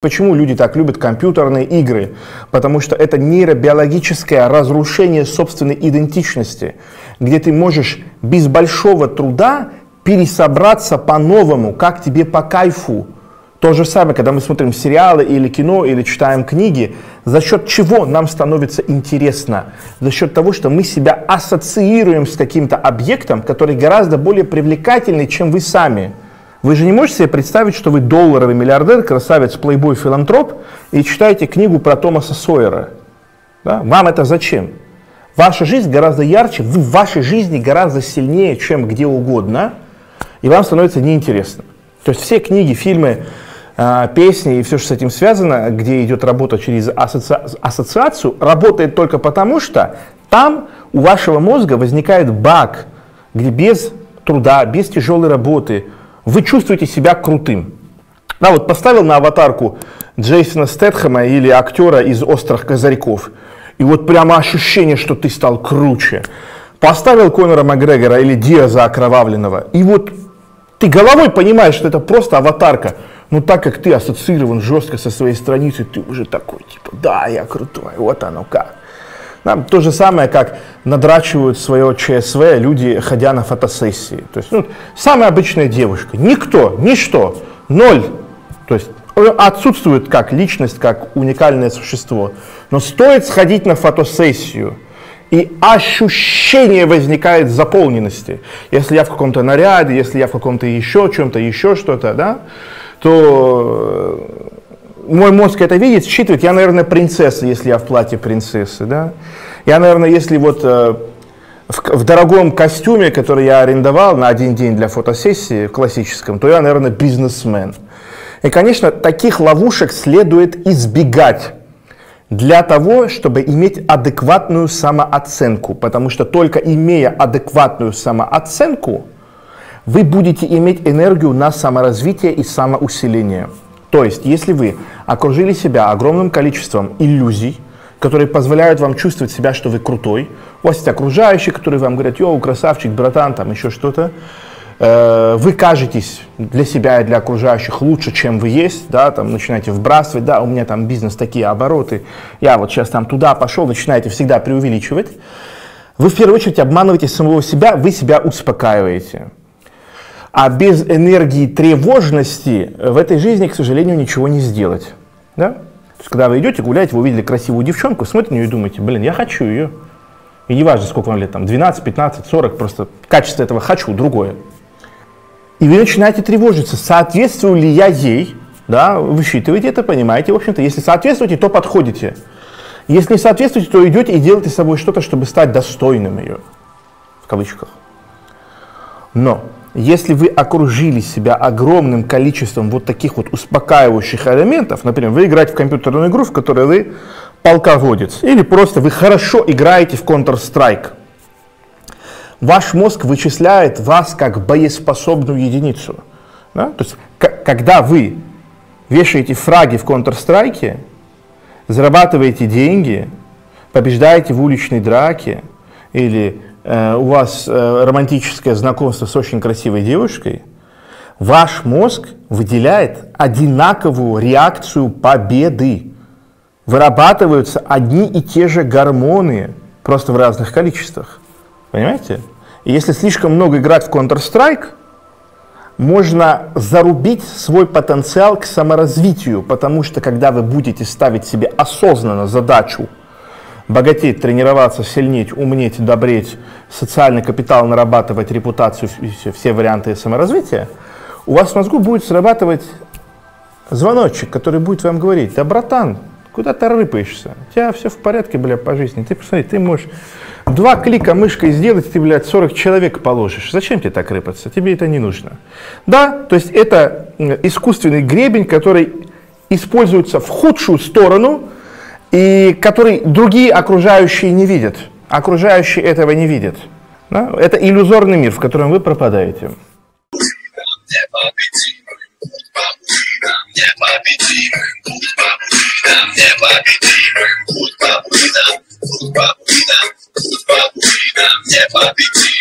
Почему люди так любят компьютерные игры? Потому что это нейробиологическое разрушение собственной идентичности, где ты можешь без большого труда пересобраться по-новому, как тебе по кайфу. То же самое, когда мы смотрим сериалы или кино, или читаем книги, за счет чего нам становится интересно? За счет того, что мы себя ассоциируем с каким-то объектом, который гораздо более привлекательный, чем вы сами. Вы же не можете себе представить, что вы долларовый миллиардер, красавец, плейбой, филантроп, и читаете книгу про Томаса Сойера. Да? Вам это зачем? Ваша жизнь гораздо ярче, вы в вашей жизни гораздо сильнее, чем где угодно, и вам становится неинтересно. То есть все книги, фильмы, а, песни и все, что с этим связано, где идет работа через асоци... ассоциацию, работает только потому, что там у вашего мозга возникает баг, где без труда, без тяжелой работы, вы чувствуете себя крутым. Да, вот поставил на аватарку Джейсона Стэтхэма или актера из «Острых козырьков», и вот прямо ощущение, что ты стал круче. Поставил Конора Макгрегора или Диаза окровавленного, и вот ты головой понимаешь, что это просто аватарка, но так как ты ассоциирован жестко со своей страницей, ты уже такой, типа, да, я крутой, вот оно как. Да, то же самое, как надрачивают свое ЧСВ люди, ходя на фотосессии. То есть, ну, самая обычная девушка. Никто, ничто, ноль. То есть отсутствует как личность, как уникальное существо. Но стоит сходить на фотосессию, и ощущение возникает заполненности. Если я в каком-то наряде, если я в каком-то еще чем-то, еще что-то, да, то мой мозг это видит, считывает, я, наверное, принцесса, если я в платье принцессы, да. Я, наверное, если вот э, в, в дорогом костюме, который я арендовал на один день для фотосессии классическом, то я, наверное, бизнесмен. И, конечно, таких ловушек следует избегать для того, чтобы иметь адекватную самооценку, потому что только имея адекватную самооценку, вы будете иметь энергию на саморазвитие и самоусиление. То есть, если вы окружили себя огромным количеством иллюзий, которые позволяют вам чувствовать себя, что вы крутой, у вас есть окружающие, которые вам говорят, йоу, красавчик, братан, там еще что-то, э, вы кажетесь для себя и для окружающих лучше, чем вы есть, да, там начинаете вбрасывать, да, у меня там бизнес такие обороты, я вот сейчас там туда пошел, начинаете всегда преувеличивать, вы в первую очередь обманываете самого себя, вы себя успокаиваете. А без энергии тревожности в этой жизни, к сожалению, ничего не сделать. Да? То есть, когда вы идете гулять, вы увидели красивую девчонку, смотрите на нее и думаете, блин, я хочу ее. И не важно, сколько вам лет, там, 12, 15, 40, просто качество этого хочу, другое. И вы начинаете тревожиться, соответствую ли я ей, да, вы считываете это, понимаете, в общем-то, если соответствуете, то подходите. Если не соответствуете, то идете и делаете с собой что-то, чтобы стать достойным ее, в кавычках. Но если вы окружили себя огромным количеством вот таких вот успокаивающих элементов, например, вы играете в компьютерную игру, в которой вы полководец, или просто вы хорошо играете в Counter-Strike, ваш мозг вычисляет вас как боеспособную единицу. Да? То есть, когда вы вешаете фраги в Counter-Strike, зарабатываете деньги, побеждаете в уличной драке или у вас э, романтическое знакомство с очень красивой девушкой, ваш мозг выделяет одинаковую реакцию победы. Вырабатываются одни и те же гормоны, просто в разных количествах. Понимаете? И если слишком много играть в Counter-Strike, можно зарубить свой потенциал к саморазвитию, потому что когда вы будете ставить себе осознанно задачу богатеть, тренироваться, сильнеть, умнеть, добреть, социальный капитал нарабатывать, репутацию, все, все варианты саморазвития, у вас в мозгу будет срабатывать звоночек, который будет вам говорить, да, братан, куда ты рыпаешься? У тебя все в порядке, бля, по жизни. Ты посмотри, ты можешь два клика мышкой сделать, ты, блядь, 40 человек положишь. Зачем тебе так рыпаться? Тебе это не нужно. Да, то есть это искусственный гребень, который используется в худшую сторону, и который другие окружающие не видят. Окружающие этого не видят. Да? Это иллюзорный мир, в котором вы пропадаете. Непобедимым, будь победимым, будь победимым, будь победимым, непобедимым.